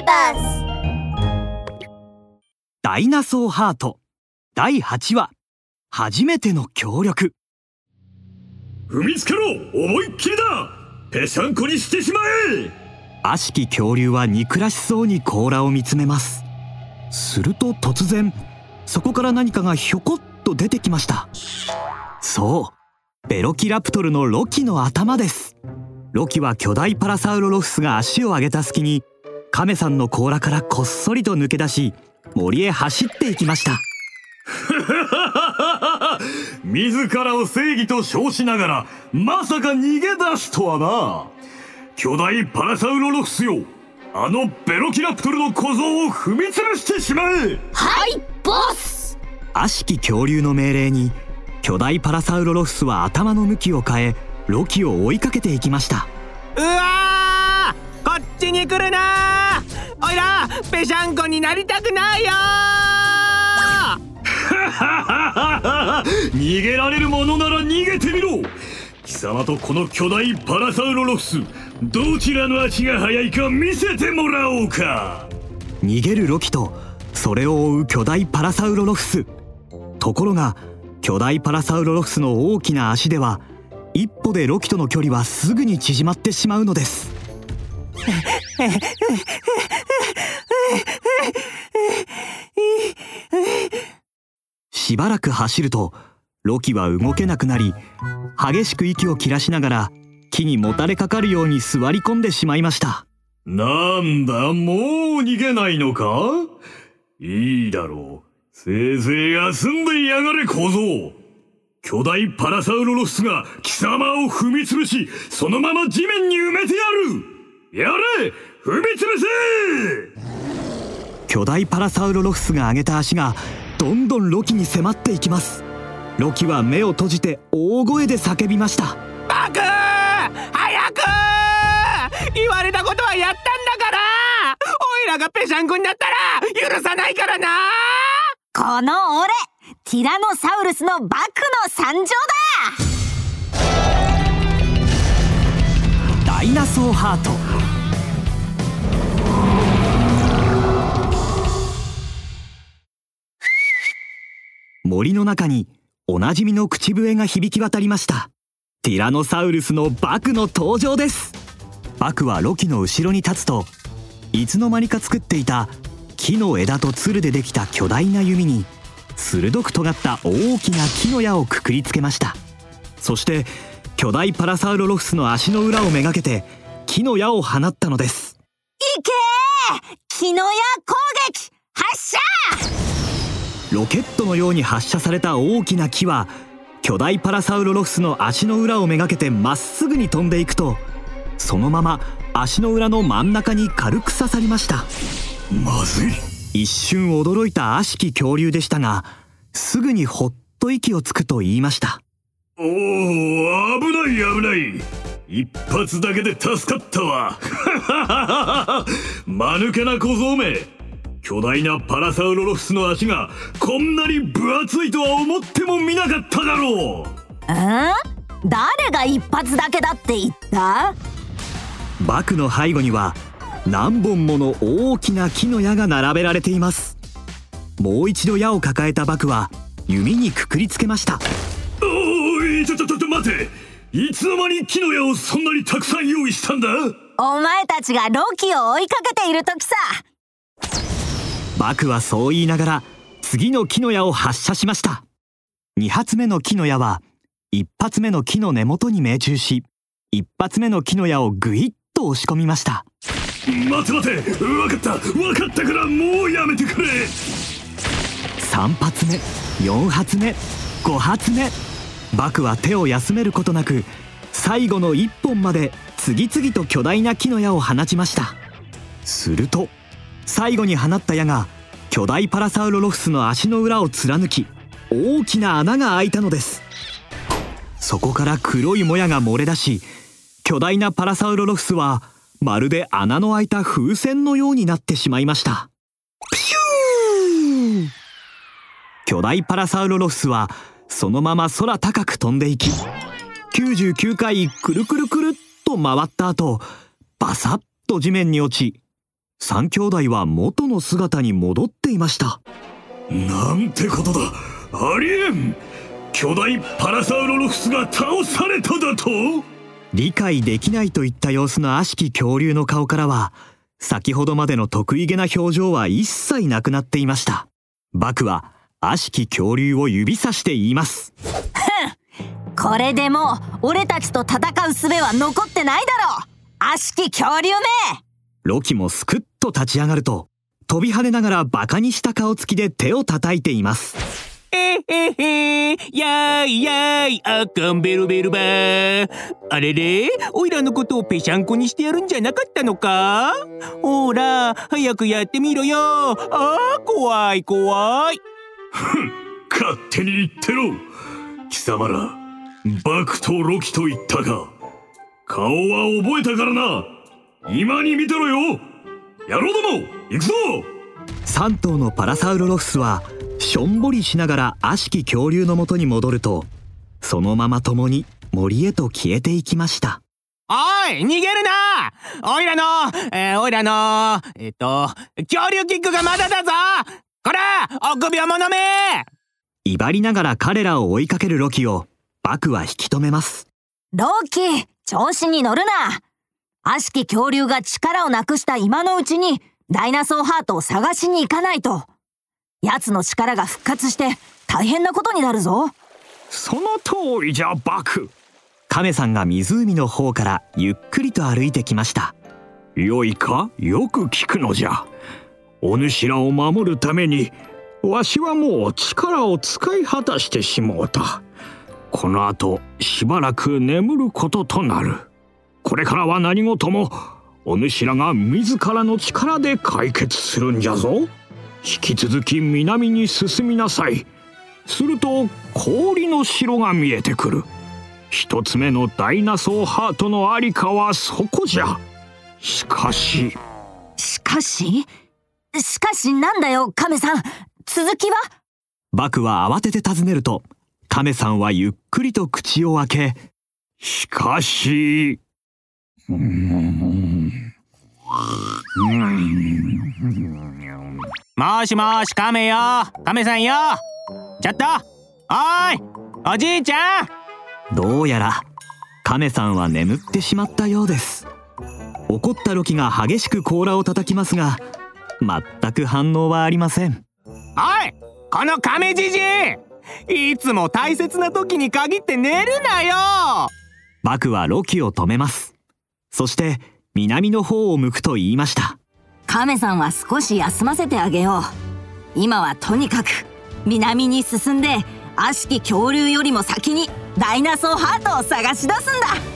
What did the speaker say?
ーバスダイナソーハート。第8話。初めての協力。踏みつけろ思いっきりだ。ぺしゃんこにしてしまえ。悪しき恐竜は憎らしそうに甲羅を見つめます。すると突然そこから何かがひょこっと出てきました。そう。ベロキラプトルのロキの頭です。ロキは巨大パラサウロロフスが足を上げた隙にカメさんの甲羅からこっそりと抜け出し森へ走っていきました。自らを正義と称しながらまさか逃げ出すとはな。巨大パラサウロロフスよ。あのベロキラプトルの小僧を踏み潰してしまえ。はいボス！悪しき恐竜の命令に巨大パラサウロロフスは頭の向きを変えロキを追いかけていきました。うわー！こっちに来るなぺしゃんこになりたくないよ。逃げられるものなら逃げてみろ。貴様とこの巨大パラサウロロフスどちらの足が速いか見せてもらおうか。逃げるロキとそれを追う巨大パラサウロロフス。ところが巨大パラサウロロフスの大きな足では一歩でロキとの距離はすぐに縮まってしまうのですしばらく走るとロキは動けなくなり激しく息を切らしながら木にもたれかかるように座り込んでしまいました。なんだもう逃げないのか？いいだろう。せいぜい休んでやがれ小僧。巨大パラサウロロスが貴様を踏み潰しそのまま地面に埋めてやる。やれ踏み潰せ！巨大パラサウロロフスが上げた足がどんどんロキに迫っていきます。ロキは目を閉じて大声で叫びました。バク早く言われたことはやったんだから！おいらがぺしゃんこになったら許さないからな！この俺ティラノサウルスのバクの参上だ！ダイナソーハート森の中におなじみの口笛が響き渡りました。ティラノサウルスのバクの登場です。バクはロキの後ろに立つといつの間にか作っていた木の枝とつるでできた巨大な弓に鋭く尖った大きな木の矢をくくりつけました。そして巨大パラサウロロフスの足の裏をめがけて木の矢を放ったのです。いけー！木の矢攻撃発射！ロケットのように発射された大きな木は巨大パラサウロロフスの足の裏をめがけてまっすぐに飛んでいくとそのまま足の裏の真ん中に軽く刺さりました。まずい一瞬驚いた悪しき恐竜でしたがすぐにほっと息をつくと言いました。おお危ない危ない。一発だけで助かったわ。間抜けな小僧め。巨大なパラサウロロフスの足がこんなに分厚いとは思ってもみなかっただろう。うん誰が一発だけだって言った？バクの背後には何本もの大きな木の矢が並べられています。もう一度矢を抱えたバクは弓にくくりつけました。おいちょちょちょちょ待て。いつの間に木の矢をそんなにたくさん用意したんだ？お前たちがロキを追いかけている時さバクはそう言いながら次の木の矢を発射しました。2発目の木の矢は1発目の木の根元に命中し1発目の木の矢をぐいっと押し込みました。待て待て分かった分かったからもうやめてくれ。3発目4発目5発目。バクは手を休めることなく最後の1本まで次々と巨大な木の矢を放ちました。すると最後に放った矢が巨大パラサウロロフスの足の裏を貫き大きな穴が開いたのです。そこから黒いもやが漏れ出し巨大なパラサウロロフスはまるで穴の開いた風船のようになってしまいました。プシュー！巨大パラサウロロフスはそのまま空高く飛んでいき99回くるくるくるっと回った後バサッと地面に落ち3兄弟は元の姿に戻っていました。なんてことだ。ありえん巨大パラサウロロフスが倒されただと？理解できないといった様子の悪しき恐竜の顔からは先ほどまでの得意げな表情は一切なくなっていました。バクは悪しき恐竜を指さして言います。これでもう俺たちと戦う術は残ってないだろう。悪しき恐竜め。ロキもすくっと立ち上がると飛び跳ねながらバカにした顔つきで手を叩いています。えへへやーいやーいあかんベルベルバー。あれれ？おいらのことをぺしゃんこにしてやるんじゃなかったのか？ほら早くやってみろよ。あー怖い怖い。勝手に言ってろ。貴様らバクとロキと言ったか顔は覚えたからな。今に見てろよ野郎ども行くぞ！3頭のパラサウロロフスはしょんぼりしながら悪しき恐竜のもとに戻るとそのまま共に森へと消えていきました。おい逃げるな！おいらの、えー、おいらのえっ、と恐竜キックがまだだぞ！こら臆病者め！威張りながら彼らを追いかけるロキをバクは引き止めます。ロキ調子に乗るな悪しき恐竜が力をなくした今のうちにダイナソーハートを探しに行かないと。奴の力が復活して大変なことになるぞ。その通りじゃバク。カメさんが湖の方からゆっくりと歩いてきました。良いか？よく聞くのじゃ。お主らを守るためにわしはもう力を使い果たしてしもうた。この後しばらく眠ることとなる。これからは何事もお主らが自らの力で解決するんじゃぞ。引き続き南に進みなさい。すると氷の城が見えてくる。一つ目のダイナソーハートのありかはそこじゃ。しかし。しかし？しかしなんだよカメさん。続きは？バクは慌てて尋ねるとカメさんはゆっくりと口を開けしかしもしもしカメよ。カメさんよ。ちょっと。おーい。おじいちゃん。どうやらカメさんは眠ってしまったようです。怒ったロキが激しく甲羅を叩きますが全く反応はありません。おいこのカメじじい。いつも大切な時に限って寝るなよ。バクはロキを止めますそして南の方を向くと言いました。亀さんは少し休ませてあげよう。今はとにかく南に進んで悪しき恐竜よりも先にダイナソーハートを探し出すんだ。